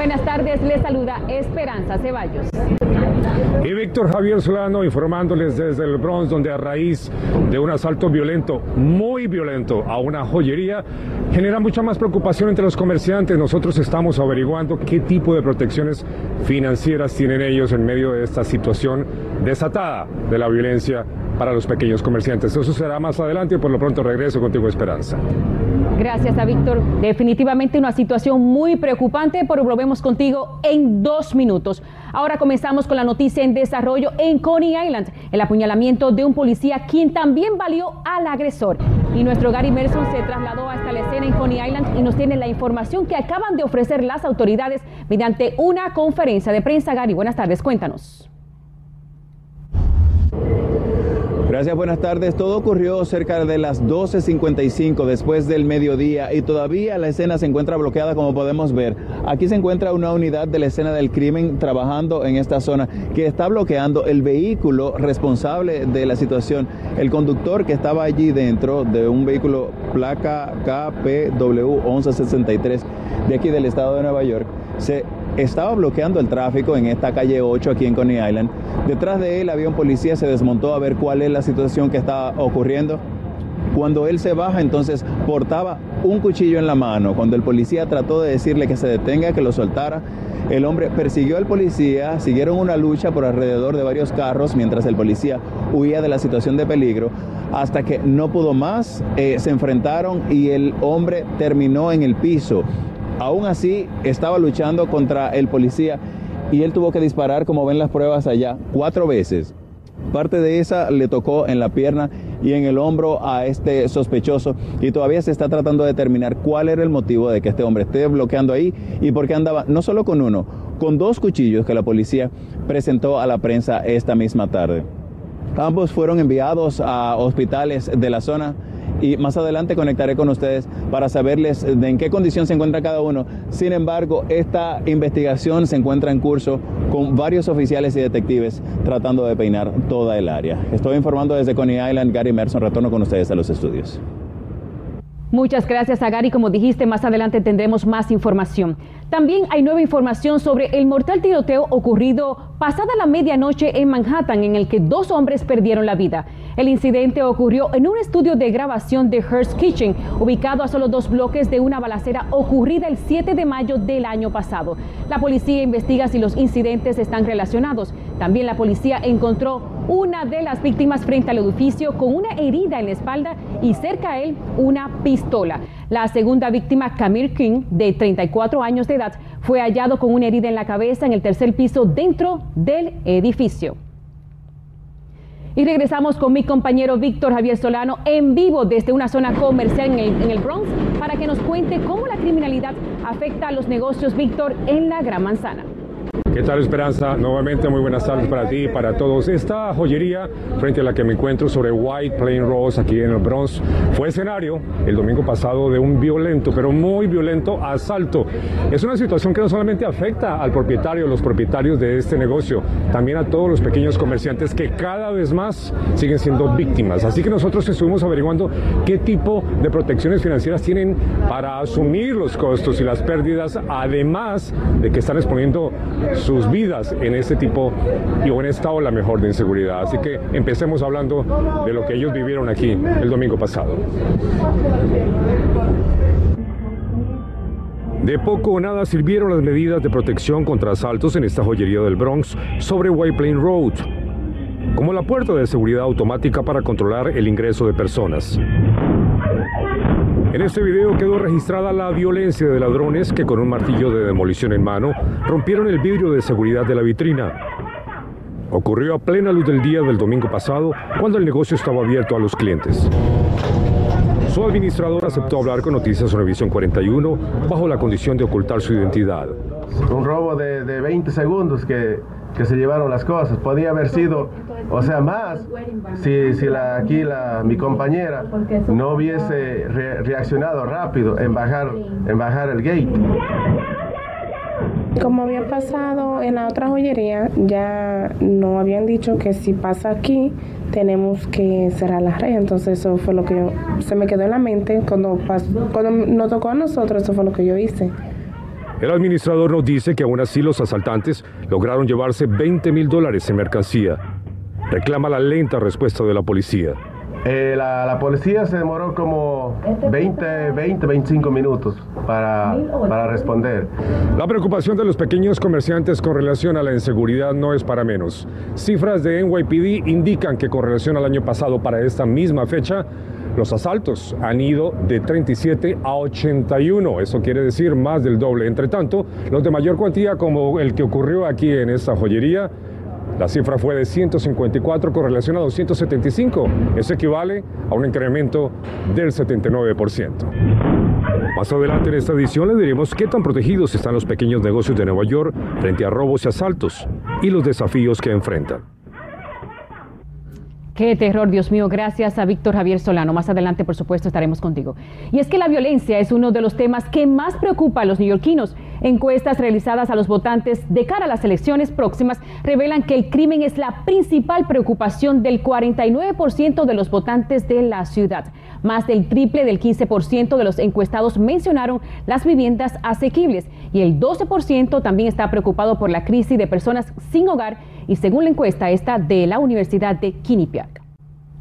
Buenas tardes, les saluda Esperanza Ceballos. Y Víctor Javier Solano informándoles desde el Bronx, donde a raíz de un asalto violento, muy violento, a una joyería, genera mucha más preocupación entre los comerciantes. Nosotros estamos averiguando qué tipo de protecciones financieras tienen ellos en medio de esta situación desatada de la violencia para los pequeños comerciantes. Eso será más adelante y por lo pronto regreso contigo, Esperanza. Gracias a Víctor. Definitivamente una situación muy preocupante, pero volvemos contigo en dos minutos. Ahora comenzamos con la noticia en desarrollo en Coney Island, el apuñalamiento de un policía quien también valió al agresor. Y nuestro Gary Merson se trasladó hasta la escena en Coney Island y nos tiene la información que acaban de ofrecer las autoridades mediante una conferencia de prensa. Gary, buenas tardes, cuéntanos. Gracias, buenas tardes. Todo ocurrió cerca de las 12.55 después del mediodía y todavía la escena se encuentra bloqueada como podemos ver. Aquí se encuentra una unidad de la escena del crimen trabajando en esta zona que está bloqueando el vehículo responsable de la situación. El conductor que estaba allí dentro de un vehículo placa KPW 1163 de aquí del estado de Nueva York se estaba bloqueando el tráfico en esta calle 8 aquí en Coney Island. Detrás de él había un policía, se desmontó a ver cuál es la situación que estaba ocurriendo. Cuando él se baja, entonces portaba un cuchillo en la mano. Cuando el policía trató de decirle que se detenga, que lo soltara, el hombre persiguió al policía, siguieron una lucha por alrededor de varios carros mientras el policía huía de la situación de peligro, hasta que no pudo más, eh, se enfrentaron y el hombre terminó en el piso. Aún así, estaba luchando contra el policía y él tuvo que disparar, como ven las pruebas allá, cuatro veces. Parte de esa le tocó en la pierna y en el hombro a este sospechoso y todavía se está tratando de determinar cuál era el motivo de que este hombre esté bloqueando ahí y por qué andaba no solo con uno, con dos cuchillos que la policía presentó a la prensa esta misma tarde. Ambos fueron enviados a hospitales de la zona y más adelante conectaré con ustedes para saberles de en qué condición se encuentra cada uno. Sin embargo, esta investigación se encuentra en curso con varios oficiales y detectives tratando de peinar toda el área. Estoy informando desde Coney Island, Gary Merson, retorno con ustedes a los estudios. Muchas gracias a Gary. Como dijiste, más adelante tendremos más información. También hay nueva información sobre el mortal tiroteo ocurrido pasada la medianoche en Manhattan, en el que dos hombres perdieron la vida. El incidente ocurrió en un estudio de grabación de Hearst Kitchen, ubicado a solo dos bloques de una balacera ocurrida el 7 de mayo del año pasado. La policía investiga si los incidentes están relacionados. También la policía encontró una de las víctimas frente al edificio con una herida en la espalda y cerca a él una pistola. La segunda víctima, Camille King, de 34 años de edad, fue hallado con una herida en la cabeza en el tercer piso dentro del edificio. Y regresamos con mi compañero Víctor Javier Solano en vivo desde una zona comercial en el, en el, Bronx para que nos cuente cómo la criminalidad afecta a los negocios, Víctor, en la Gran Manzana. ¿Qué tal Esperanza? Nuevamente muy buenas tardes para ti y para todos. Esta joyería frente a la que me encuentro sobre White Plain Rose aquí en el Bronx fue escenario el domingo pasado de un violento, pero muy violento asalto. Es una situación que no solamente afecta al propietario, los propietarios de este negocio, también a todos los pequeños comerciantes que cada vez más siguen siendo víctimas. Así que nosotros estuvimos averiguando qué tipo de protecciones financieras tienen para asumir los costos y las pérdidas, además de que están exponiendo sus vidas en este tipo y en estado la mejor de inseguridad. Así que empecemos hablando de lo que ellos vivieron aquí el domingo pasado. De poco o nada sirvieron las medidas de protección contra asaltos en esta joyería del Bronx sobre White Plain Road, como la puerta de seguridad automática para controlar el ingreso de personas. En este video quedó registrada la violencia de ladrones que con un martillo de demolición en mano rompieron el vidrio de seguridad de la vitrina. Ocurrió a plena luz del día del domingo pasado cuando el negocio estaba abierto a los clientes. Su administrador aceptó hablar con Noticias Univisión 41 bajo la condición de ocultar su identidad. Un robo de, de 20 segundos que, que, se llevaron las cosas. Podía haber sido, o sea, más si, si la, aquí la, mi compañera no hubiese re, reaccionado rápido en bajar, en bajar el gate. Como había pasado en la otra joyería, ya no habían dicho que si pasa aquí tenemos que cerrar la red. Entonces eso fue lo que se me quedó en la mente cuando, cuando nos tocó a nosotros, eso fue lo que yo hice. El administrador nos dice que aún así los asaltantes lograron llevarse 20 mil dólares en mercancía. Reclama la lenta respuesta de la policía. Eh, la, policía se demoró como 20, 20 25 minutos para, para responder. La preocupación de los pequeños comerciantes con relación a la inseguridad no es para menos. Cifras de NYPD indican que con relación al año pasado para esta misma fecha, los asaltos han ido de 37 a 81, eso quiere decir más del doble. Entre tanto, los de mayor cuantía como el que ocurrió aquí en esta joyería la cifra fue de 154 con relación a 275. Eso equivale a un incremento del 79%. Más adelante en esta edición le diremos qué tan protegidos están los pequeños negocios de Nueva York frente a robos y asaltos y los desafíos que enfrentan. Qué terror, Dios mío. Gracias a Víctor Javier Solano. Más adelante, por supuesto, estaremos contigo. Y es que la violencia es uno de los temas que más preocupa a los neoyorquinos. Encuestas realizadas a los votantes de cara a las elecciones próximas revelan que el crimen es la principal preocupación del 49% de los votantes de la ciudad. Más del triple del 15% de los encuestados mencionaron las viviendas asequibles y el 12% también está preocupado por la crisis de personas sin hogar y según la encuesta esta de la Universidad de Quinnipiac.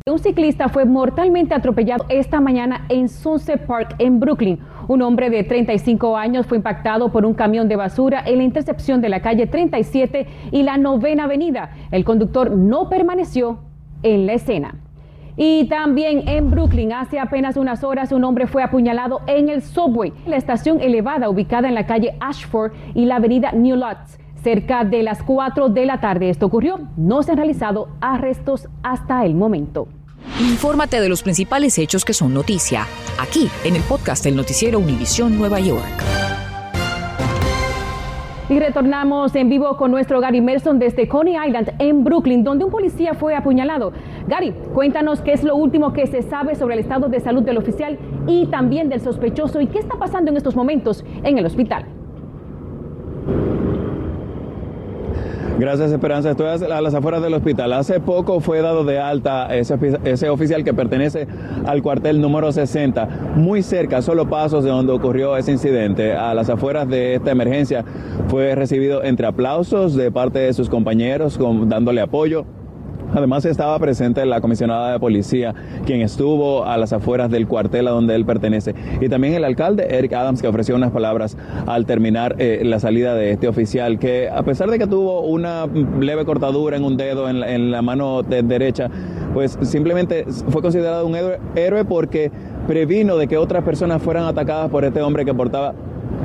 Un ciclista fue mortalmente atropellado esta mañana en Sunset Park, en Brooklyn. Un hombre de 35 años fue impactado por un camión de basura en la intercepción de la calle 37 y la novena avenida. El conductor no permaneció en la escena. Y también en Brooklyn, hace apenas unas horas, un hombre fue apuñalado en el subway, la estación elevada ubicada en la calle Ashford y la avenida New Lots cerca de las 4 de la tarde. Esto ocurrió, no se han realizado arrestos hasta el momento. Infórmate de los principales hechos que son noticia, aquí en el podcast del noticiero Univisión Nueva York. Y retornamos en vivo con nuestro Gary Merson desde Coney Island, en Brooklyn, donde un policía fue apuñalado. Gary, cuéntanos qué es lo último que se sabe sobre el estado de salud del oficial y también del sospechoso y qué está pasando en estos momentos en el hospital. Gracias, Esperanza. Estoy a las afueras del hospital. Hace poco fue dado de alta ese, oficial que pertenece al cuartel número 60, muy cerca, solo pasos de donde ocurrió ese incidente. A las afueras de esta emergencia fue recibido entre aplausos de parte de sus compañeros, dándole apoyo. Además estaba presente la comisionada de policía, quien estuvo a las afueras del cuartel a donde él pertenece, y también el alcalde Eric Adams, que ofreció unas palabras al terminar eh, la salida de este oficial, que a pesar de que tuvo una leve cortadura en un dedo en la, mano derecha, pues simplemente fue considerado un héroe porque previno de que otras personas fueran atacadas por este hombre que portaba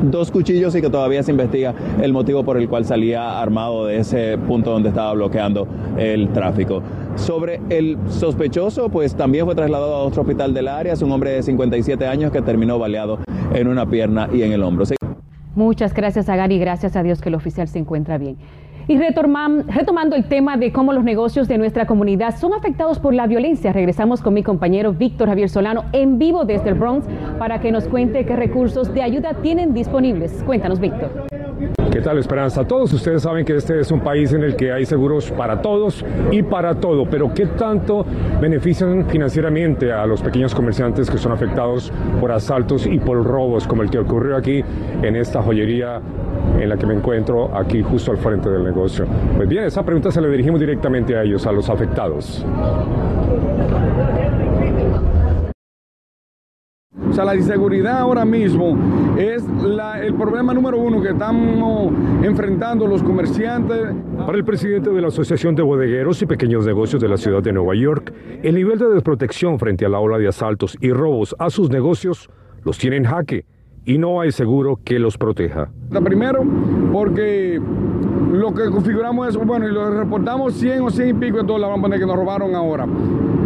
dos cuchillos y que todavía se investiga el motivo por el cual salía armado de ese punto donde estaba bloqueando el tráfico. Sobre el sospechoso, pues también fue trasladado a otro hospital del área, es un hombre de 57 años que terminó baleado en una pierna y en el hombro. Muchas gracias a Gary, gracias a Dios que el oficial se encuentra bien. Y retomando el tema de cómo los negocios de nuestra comunidad son afectados por la violencia, regresamos con mi compañero Víctor Javier Solano en vivo desde el Bronx para que nos cuente qué recursos de ayuda tienen disponibles. Cuéntanos, Víctor. ¿Qué tal, Esperanza? Todos ustedes saben que este es un país en el que hay seguros para todos y para todo, pero ¿qué tanto benefician financieramente a los pequeños comerciantes que son afectados por asaltos y por robos como el que ocurrió aquí en esta joyería en la que me encuentro aquí justo al frente del negocio. Pues bien, esa pregunta se la dirigimos directamente a ellos, a los afectados. O sea, la inseguridad ahora mismo es el problema número uno que estamos enfrentando los comerciantes. Para el presidente de la Asociación de Bodegueros y Pequeños Negocios de la ciudad de Nueva York, el nivel de desprotección frente a la ola de asaltos y robos a sus negocios los tiene en jaque y no hay seguro que los proteja. Primero, porque lo que configuramos es, bueno, y lo reportamos 100 o 100 y pico de dólares, vamos a poner que nos robaron ahora.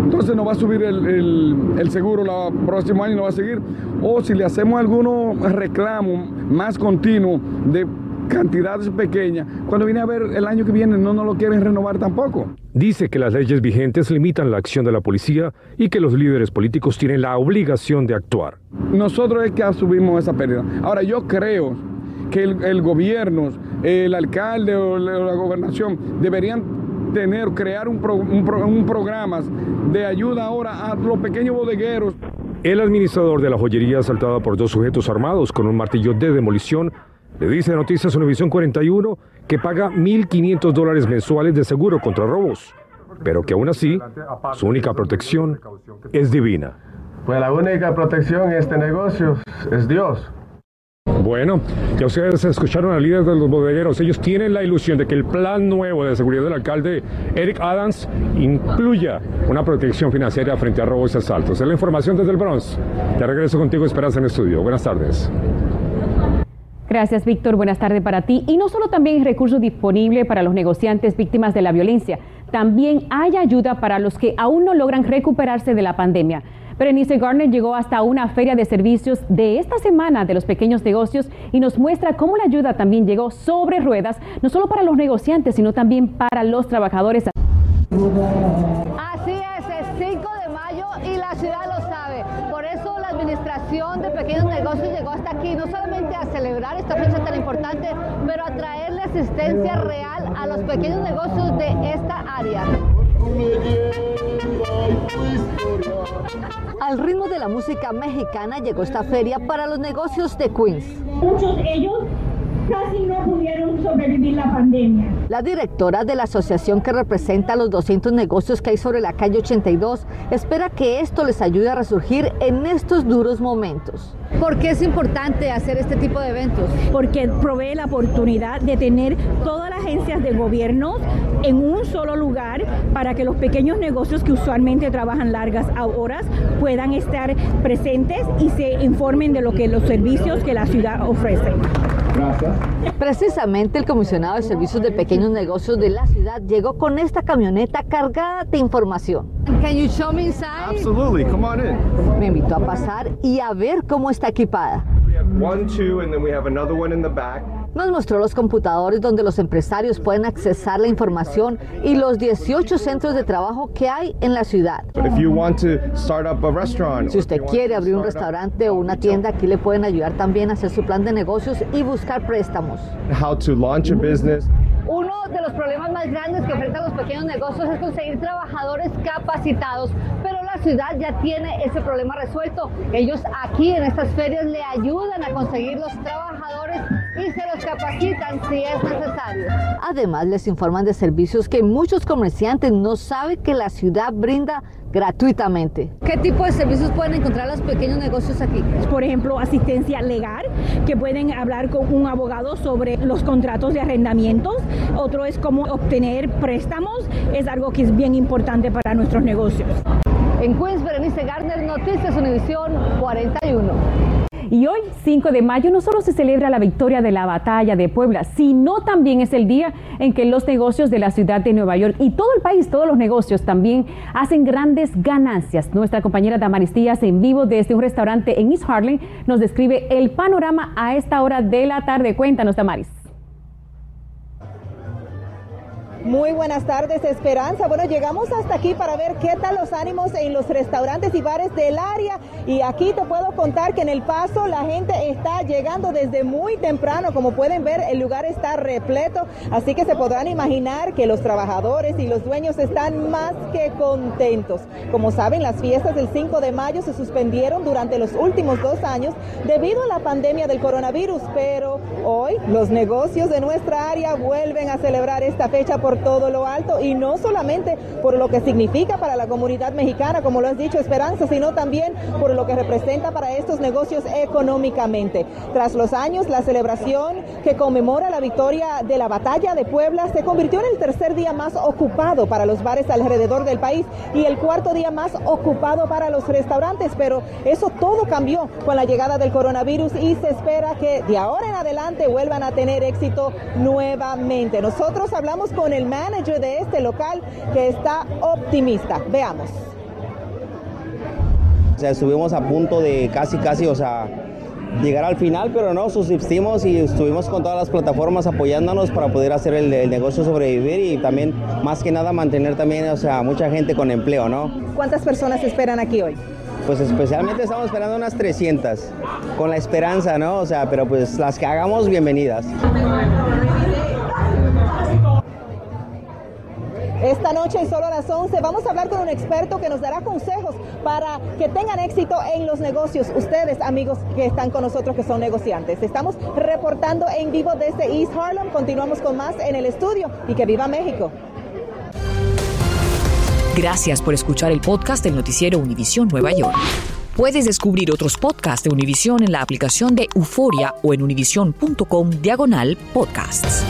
Entonces nos va a subir el, el, seguro el próximo año y no va a seguir. O si le hacemos algunos reclamos más continuos de cantidades pequeñas, cuando viene a ver el año que viene no nos lo quieren renovar tampoco. Dice que las leyes vigentes limitan la acción de la policía y que los líderes políticos tienen la obligación de actuar. Nosotros es que asumimos esa pérdida. Ahora yo creo que el, gobierno, el alcalde o la gobernación deberían tener, crear un, un, programa de ayuda ahora a los pequeños bodegueros. El administrador de la joyería asaltada por dos sujetos armados con un martillo de demolición le dice a Noticias Univisión 41 que paga 1.500 dólares mensuales de seguro contra robos, pero que aún así su única protección es divina. Pues la única protección en este negocio es Dios. Bueno, ya ustedes escucharon al líder de los bodegueros. Ellos tienen la ilusión de que el plan nuevo de seguridad del alcalde Eric Adams incluya una protección financiera frente a robos y asaltos. Es la información desde el Bronx. Te regreso contigo, Esperanza en estudio. Buenas tardes. Gracias, Víctor. Buenas tardes para ti. Y no solo también hay recursos disponibles para los negociantes víctimas de la violencia, también hay ayuda para los que aún no logran recuperarse de la pandemia. Berenice Garner llegó hasta una feria de servicios de esta semana de los pequeños negocios y nos muestra cómo la ayuda también llegó sobre ruedas, no solo para los negociantes, sino también para los trabajadores. Así es, es 5 de mayo y la ciudad lo sabe. Por eso la Administración de Pequeños Negocios llegó hasta aquí, no solamente a esta fecha tan importante, pero a traerle asistencia real a los pequeños negocios de esta área. Al ritmo de la música mexicana llegó esta feria para los negocios de Queens. Muchos de ellos casi no pudieron sobrevivir la pandemia. La directora de la asociación que representa los 200 negocios que hay sobre la calle 82 espera que esto les ayude a resurgir en estos duros momentos. ¿Por qué es importante hacer este tipo de eventos? Porque provee la oportunidad de tener todas las agencias de gobierno en un solo lugar para que los pequeños negocios que usualmente trabajan largas horas puedan estar presentes y se informen de lo que los servicios que la ciudad ofrece. Precisamente el comisionado de servicios de pequeños negocios de la ciudad llegó con esta camioneta cargada de información. Can you show me inside? Absolutely, come on in. Me invitó a pasar y a ver cómo está equipada. One, two, and then we have another one in the back. Nos mostró los computadores donde los empresarios pueden accesar la información y los 18 centros de trabajo que hay en la ciudad. Si usted quiere abrir un restaurante o una tienda, aquí le pueden ayudar también a hacer su plan de negocios y buscar préstamos. Uno de los problemas más grandes que enfrentan los pequeños negocios es conseguir trabajadores capacitados, pero la ciudad ya tiene ese problema resuelto. Ellos aquí en estas ferias le ayudan a conseguir los trabajadores y se los capacitan si es necesario. Además, les informan de servicios que muchos comerciantes no saben que la ciudad brinda gratuitamente. ¿Qué tipo de servicios pueden encontrar los pequeños negocios aquí? Por ejemplo, asistencia legal, que pueden hablar con un abogado sobre los contratos de arrendamientos. Otro es cómo obtener préstamos, es algo que es bien importante para nuestros negocios. En Queens, Berenice Garner, Noticias Univisión 41. Y hoy, 5 de mayo, no solo se celebra la victoria de la batalla de Puebla, sino también es el día en que los negocios de la ciudad de Nueva York y todo el país, todos los negocios también hacen grandes ganancias. Nuestra compañera Damaris Díaz en vivo desde un restaurante en East Harlem nos describe el panorama a esta hora de la tarde. Cuéntanos, Damaris. Muy buenas tardes, Esperanza. Bueno, llegamos hasta aquí para ver qué tal los ánimos en los restaurantes y bares del área. Y aquí te puedo contar que en El Paso la gente está llegando desde muy temprano. Como pueden ver, el lugar está repleto. Así que se podrán imaginar que los trabajadores y los dueños están más que contentos. Como saben, las fiestas del 5 de mayo se suspendieron durante los últimos dos años debido a la pandemia del coronavirus. Pero hoy los negocios de nuestra área vuelven a celebrar esta fecha todo lo alto y no solamente por lo que significa para la comunidad mexicana, como lo has dicho Esperanza, sino también por lo que representa para estos negocios económicamente. Tras los años, la celebración que conmemora la victoria de la batalla de Puebla se convirtió en el tercer día más ocupado para los bares alrededor del país y el cuarto día más ocupado para los restaurantes, pero eso todo cambió con la llegada del coronavirus y se espera que de ahora en adelante vuelvan a tener éxito nuevamente. Nosotros hablamos con el manager de este local que está optimista. Veamos. O sea, estuvimos a punto de casi, casi, o sea, llegar al final, pero no, subsistimos y estuvimos con todas las plataformas apoyándonos para poder hacer el, el, negocio sobrevivir y también, más que nada, mantener también, o sea, mucha gente con empleo, ¿no? ¿Cuántas personas esperan aquí hoy? pues especialmente estamos esperando unas 300, con la esperanza, ¿no? O sea, pero pues las que hagamos, bienvenidas. Esta noche en solo a las 11 vamos a hablar con un experto que nos dará consejos para que tengan éxito en los negocios. Ustedes, amigos que están con nosotros que son negociantes. Estamos reportando en vivo desde East Harlem. Continuamos con más en el estudio y que viva México. Gracias por escuchar el podcast del noticiero Univisión Nueva York. Puedes descubrir otros podcasts de Univisión en la aplicación de Euforia o en univision.com diagonal podcasts.